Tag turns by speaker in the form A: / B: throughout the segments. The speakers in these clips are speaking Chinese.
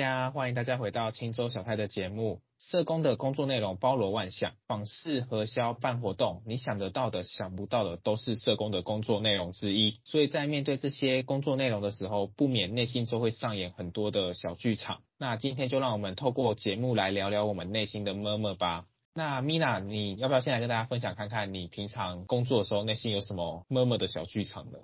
A: 大家欢迎大家回到青州小太的节目。社工的工作内容包罗万象，访视、核销、办活动，你想得到的、想不到的，都是社工的工作内容之一。所以在面对这些工作内容的时候，不免内心就会上演很多的小剧场。那今天就让我们透过节目来聊聊我们内心的么么吧。那 Mina，你要不要先来跟大家分享看看，你平常工作的时候内心有什么么么的小剧场呢？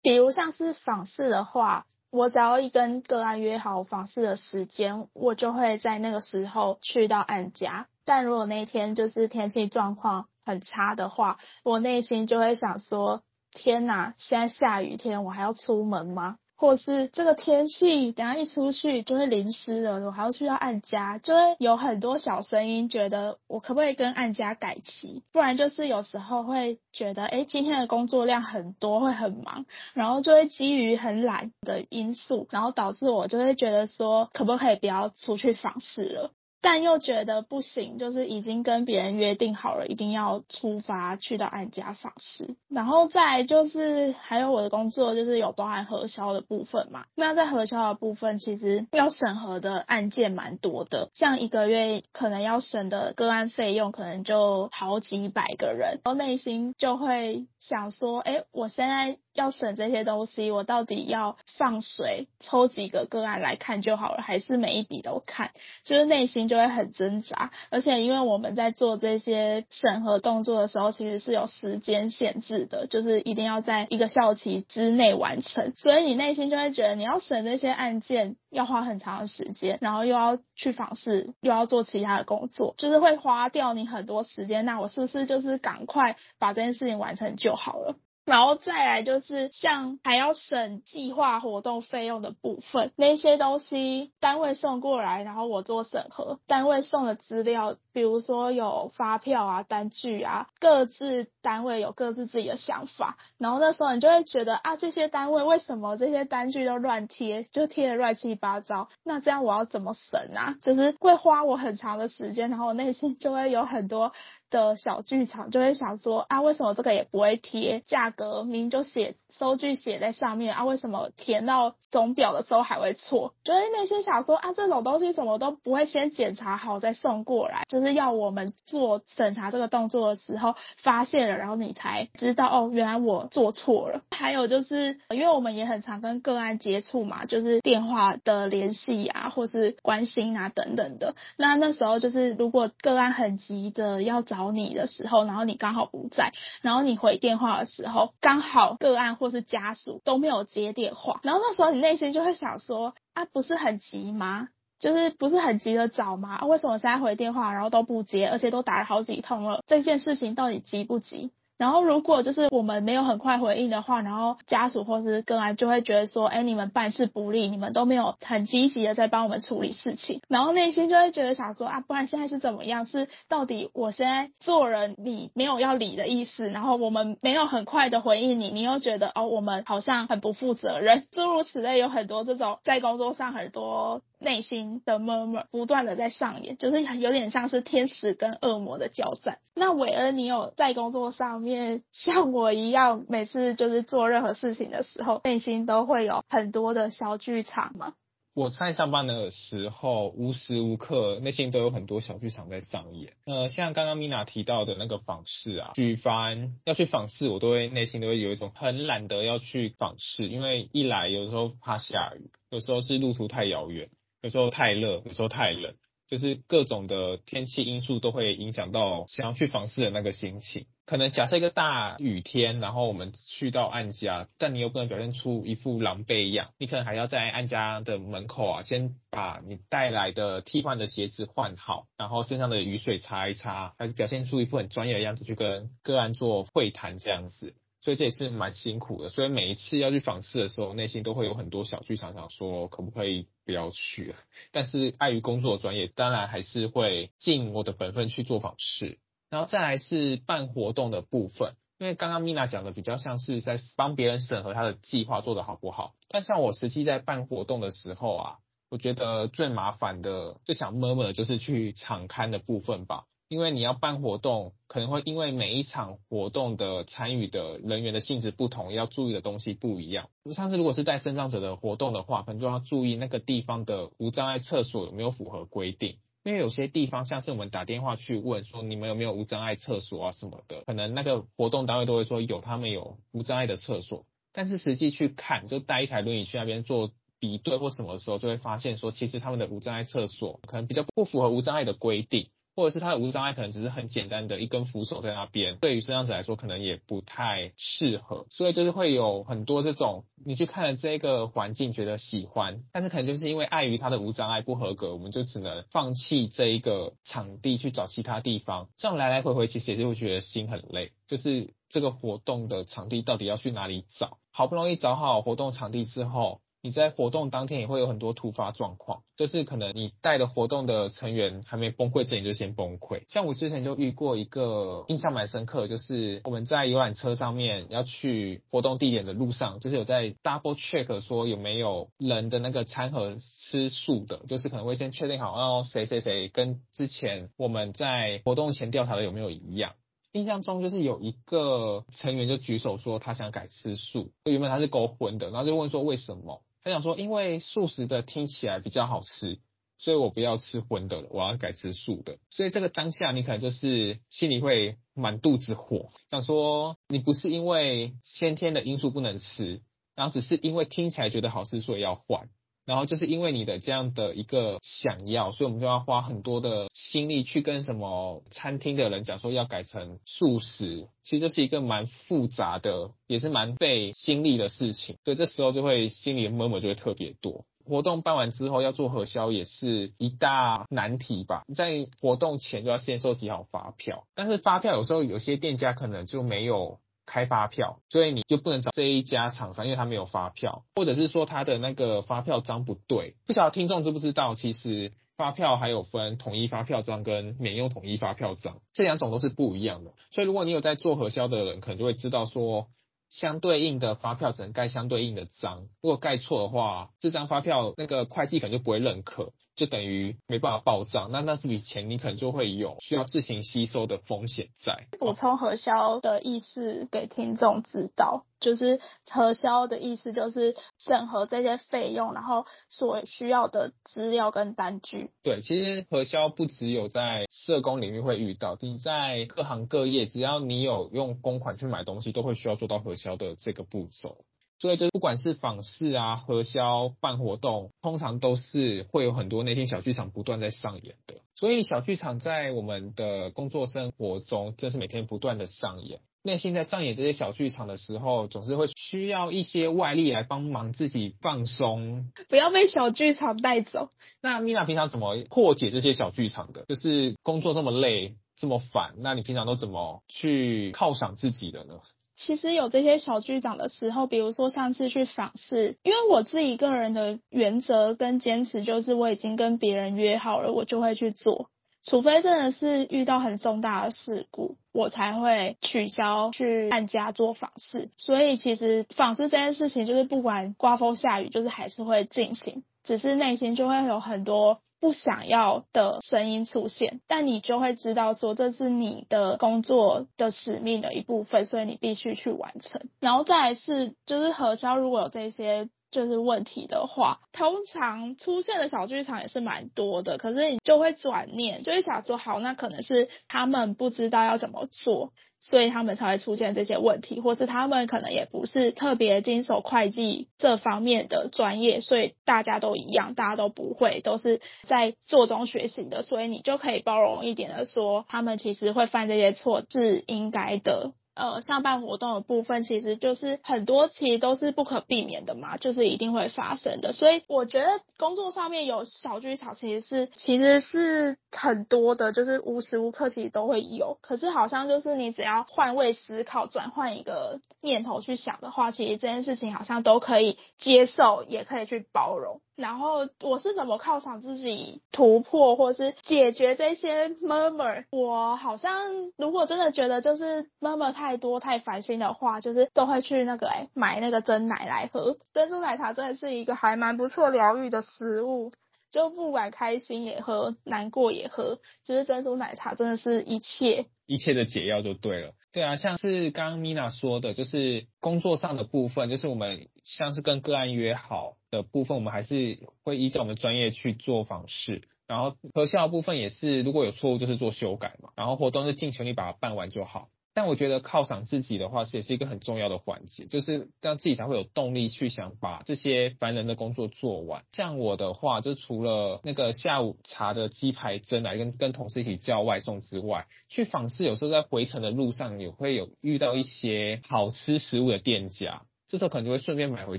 B: 比如像是访视的话。我只要一跟个案约好访视的时间，我就会在那个时候去到案家。但如果那天就是天气状况很差的话，我内心就会想说：天哪，现在下雨天，我还要出门吗？或是这个天气，等下一出去就会淋湿了，我还要去到按家，就会有很多小声音，觉得我可不可以跟按家改期？不然就是有时候会觉得，哎，今天的工作量很多，会很忙，然后就会基于很懒的因素，然后导致我就会觉得说，可不可以不要出去访视了？但又觉得不行，就是已经跟别人约定好了，一定要出发去到案家访视。然后再就是还有我的工作，就是有包含核销的部分嘛。那在核销的部分，其实要审核的案件蛮多的，像一个月可能要审的个案费用，可能就好几百个人，然后内心就会想说，哎，我现在。要审这些东西，我到底要放水抽几个个案来看就好了，还是每一笔都看？就是内心就会很挣扎。而且因为我们在做这些审核动作的时候，其实是有时间限制的，就是一定要在一个效期之内完成。所以你内心就会觉得，你要审这些案件要花很长的时间，然后又要去访视，又要做其他的工作，就是会花掉你很多时间。那我是不是就是赶快把这件事情完成就好了？然后再来就是像还要审计划活动费用的部分，那些东西单位送过来，然后我做审核，单位送的资料，比如说有发票啊、单据啊，各自单位有各自自己的想法，然后那时候你就会觉得啊，这些单位为什么这些单据都乱贴，就贴得乱七八糟，那这样我要怎么审啊？就是会花我很长的时间，然后我内心就会有很多。的小剧场就会想说啊，为什么这个也不会贴价格？明明就写收据写在上面啊，为什么填到总表的时候还会错？就是内心想说啊，这种东西怎么都不会先检查好再送过来，就是要我们做审查这个动作的时候发现了，然后你才知道哦，原来我做错了。还有就是因为我们也很常跟个案接触嘛，就是电话的联系啊，或是关心啊等等的。那那时候就是如果个案很急着要找。找你的时候，然后你刚好不在，然后你回电话的时候，刚好个案或是家属都没有接电话，然后那时候你内心就会想说啊，不是很急吗？就是不是很急着找吗？为什么现在回电话然后都不接，而且都打了好几通了？这件事情到底急不急？然后，如果就是我们没有很快回应的话，然后家属或是个案就会觉得说，哎，你们办事不力，你们都没有很积极的在帮我们处理事情，然后内心就会觉得想说啊，不然现在是怎么样？是到底我现在做人你没有要理的意思，然后我们没有很快的回应你，你又觉得哦，我们好像很不负责任，诸如此类，有很多这种在工作上很多。内心的 murmur 不断的在上演，就是有点像是天使跟恶魔的交战。那韦恩，你有在工作上面像我一样，每次就是做任何事情的时候，内心都会有很多的小剧场吗？
A: 我在上班的时候，无时无刻内心都有很多小剧场在上演。呃，像刚刚 Mina 提到的那个访视啊，举凡要去访视，我都会内心都会有一种很懒得要去访视，因为一来有时候怕下雨，有时候是路途太遥远。有时候太热，有时候太冷，就是各种的天气因素都会影响到想要去访视的那个心情。可能假设一个大雨天，然后我们去到案家，但你又不能表现出一副狼狈样，你可能还要在案家的门口啊，先把你带来的替换的鞋子换好，然后身上的雨水擦一擦，还是表现出一副很专业的样子去跟个案做会谈这样子。所以这也是蛮辛苦的，所以每一次要去访视的时候，内心都会有很多小剧场，想说可不可以不要去。但是碍于工作的专业，当然还是会尽我的本分去做访视。然后再来是办活动的部分，因为刚刚 Mina 讲的比较像是在帮别人审核他的计划做得好不好，但像我实际在办活动的时候啊，我觉得最麻烦的、最想闷闷的就是去场刊的部分吧。因为你要办活动，可能会因为每一场活动的参与的人员的性质不同，要注意的东西不一样。像是如果是带身障者的活动的话，可能就要注意那个地方的无障碍厕所有没有符合规定。因为有些地方像是我们打电话去问说你们有没有无障碍厕所啊什么的，可能那个活动单位都会说有，他们有无障碍的厕所。但是实际去看，就带一台轮椅去那边做比对或什么的时候，就会发现说其实他们的无障碍厕所可能比较不符合无障碍的规定。或者是他的无障碍可能只是很简单的一根扶手在那边，对于身障者来说可能也不太适合，所以就是会有很多这种你去看了这个环境觉得喜欢，但是可能就是因为碍于他的无障碍不合格，我们就只能放弃这一个场地去找其他地方，这样来来回回其实也是会觉得心很累，就是这个活动的场地到底要去哪里找，好不容易找好活动场地之后。你在活动当天也会有很多突发状况，就是可能你带的活动的成员还没崩溃之前就先崩溃。像我之前就遇过一个印象蛮深刻，就是我们在游览车上面要去活动地点的路上，就是有在 double check 说有没有人的那个餐盒吃素的，就是可能会先确定好，哦谁谁谁跟之前我们在活动前调查的有没有一样。印象中就是有一个成员就举手说他想改吃素，原本他是勾荤的，然后就问说为什么？他想说，因为素食的听起来比较好吃，所以我不要吃荤的了，我要改吃素的。所以这个当下，你可能就是心里会满肚子火，想说你不是因为先天的因素不能吃，然后只是因为听起来觉得好吃，所以要换。然后就是因为你的这样的一个想要，所以我们就要花很多的心力去跟什么餐厅的人讲说要改成素食，其实这是一个蛮复杂的，也是蛮费心力的事情。所以这时候就会心里的 murmur 就会特别多。活动办完之后要做核销也是一大难题吧？在活动前就要先收集好发票，但是发票有时候有些店家可能就没有。开发票，所以你就不能找这一家厂商，因为他没有发票，或者是说他的那个发票章不对。不晓得听众知不知道，其实发票还有分统一发票章跟免用统一发票章，这两种都是不一样的。所以如果你有在做核销的人，可能就会知道说，相对应的发票只能盖相对应的章，如果盖错的话，这张发票那个会计可能就不会认可。就等于没办法报账，那那这笔钱你可能就会有需要自行吸收的风险在。
B: 补充核销的意思给听众知道，就是核销的意思就是审核这些费用，然后所需要的资料跟单据。
A: 对，其实核销不只有在社工领域会遇到，你在各行各业，只要你有用公款去买东西，都会需要做到核销的这个步骤。所以就不管是访视啊、核销、办活动，通常都是会有很多内心小剧场不断在上演的。所以小剧场在我们的工作生活中，真是每天不断的上演。内心在上演这些小剧场的时候，总是会需要一些外力来帮忙自己放松，
B: 不要被小剧场带走。
A: 那 Mina 平常怎么破解这些小剧场的？就是工作这么累、这么烦，那你平常都怎么去犒赏自己的呢？
B: 其实有这些小剧场的时候，比如说上次去访视，因为我自己个人的原则跟坚持就是我已经跟别人约好了，我就会去做，除非真的是遇到很重大的事故，我才会取消去按家做访视。所以其实访视这件事情就是不管刮风下雨，就是还是会进行，只是内心就会有很多。不想要的声音出现，但你就会知道说，这是你的工作的使命的一部分，所以你必须去完成。然后再来是，就是核销如果有这些就是问题的话，通常出现的小剧场也是蛮多的。可是你就会转念，就会想说，好，那可能是他们不知道要怎么做。所以他们才会出现这些问题，或是他们可能也不是特别经手会计这方面的专业，所以大家都一样，大家都不会，都是在做中学习的，所以你就可以包容一点的说，他们其实会犯这些错是应该的。呃，上班活动的部分，其实就是很多其实都是不可避免的嘛，就是一定会发生的。所以我觉得工作上面有小剧场，其实是其实是很多的，就是无时无刻其实都会有。可是好像就是你只要换位思考，转换一个念头去想的话，其实这件事情好像都可以接受，也可以去包容。然后我是怎么犒赏自己突破，或是解决这些 murmur？我好像如果真的觉得就是 murmur 太多太烦心的话，就是都会去那个哎、买那个珍奶来喝。珍珠奶茶真的是一个还蛮不错疗愈的食物，就不管开心也喝，难过也喝，就是珍珠奶茶真的是一切
A: 一切的解药就对了。对啊，像是刚刚 Mina 说的，就是工作上的部分，就是我们像是跟个案约好的部分，我们还是会依照我们专业去做访视，然后核销部分也是如果有错误就是做修改嘛，然后活动是尽全力把它办完就好。但我觉得犒赏自己的话，是也是一个很重要的环节，就是让自己才会有动力去想把这些烦人的工作做完。像我的话，就除了那个下午茶的鸡排蒸来跟跟同事一起叫外送之外，去访视有时候在回程的路上也会有遇到一些好吃食物的店家，这时候可能就会顺便买回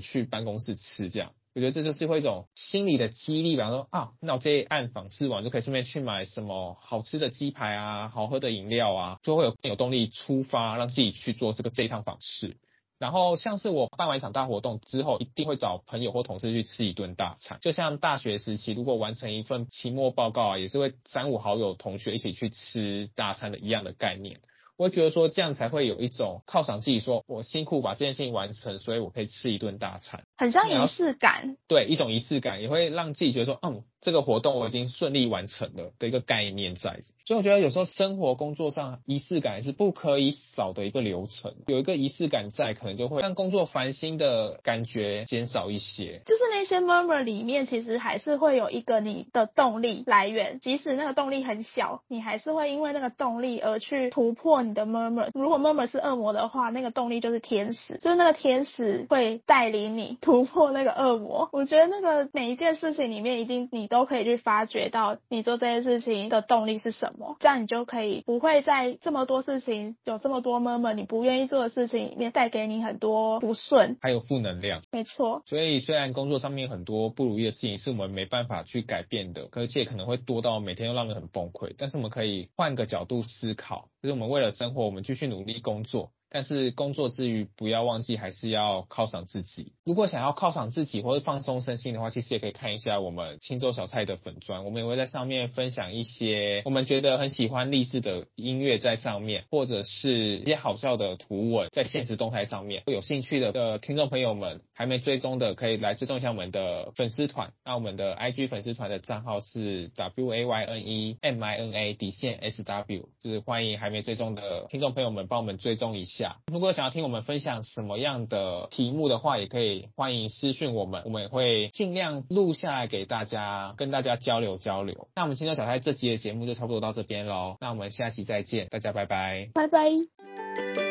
A: 去办公室吃这样。我觉得这就是会一种心理的激励，比方说啊，那我这一案访视完就可以顺便去买什么好吃的鸡排啊，好喝的饮料啊，就会有更有动力出发，让自己去做这个这一趟访视。然后像是我办完一场大活动之后，一定会找朋友或同事去吃一顿大餐。就像大学时期，如果完成一份期末报告啊，也是会三五好友同学一起去吃大餐的一样的概念。我会觉得说这样才会有一种犒赏自己，说我辛苦把这件事情完成，所以我可以吃一顿大餐，
B: 很像仪式感。
A: 对，一种仪式感也会让自己觉得说，嗯。这个活动我已经顺利完成了的一个概念在，所以我觉得有时候生活工作上仪式感是不可以少的一个流程，有一个仪式感在，可能就会让工作烦心的感觉减少一些。
B: 就是那些 murmur 里面，其实还是会有一个你的动力来源，即使那个动力很小，你还是会因为那个动力而去突破你的 murmur。如果 murmur 是恶魔的话，那个动力就是天使，就是那个天使会带领你突破那个恶魔。我觉得那个每一件事情里面，一定你。都可以去发掘到你做这件事情的动力是什么，这样你就可以不会在这么多事情有这么多 murmur 你不愿意做的事情里面带给你很多不顺，
A: 还有负能量。
B: 没错。
A: 所以虽然工作上面很多不如意的事情是我们没办法去改变的，而且可能会多到每天都让人很崩溃，但是我们可以换个角度思考，就是我们为了生活，我们继续努力工作。但是工作之余，不要忘记还是要犒赏自己。如果想要犒赏自己或者放松身心的话，其实也可以看一下我们清粥小菜的粉专，我们也会在上面分享一些我们觉得很喜欢励志的音乐在上面，或者是一些好笑的图文在现实动态上面。有兴趣的的听众朋友们，还没追踪的可以来追踪一下我们的粉丝团。那我们的 IG 粉丝团的账号是 W A Y N E M I N A 底线 S W，就是欢迎还没追踪的听众朋友们帮我们追踪一下。如果想要听我们分享什么样的题目的话，也可以欢迎私讯我们，我们也会尽量录下来给大家，跟大家交流交流。那我们今天小菜这期的节目就差不多到这边喽，那我们下期再见，大家拜拜，
B: 拜拜。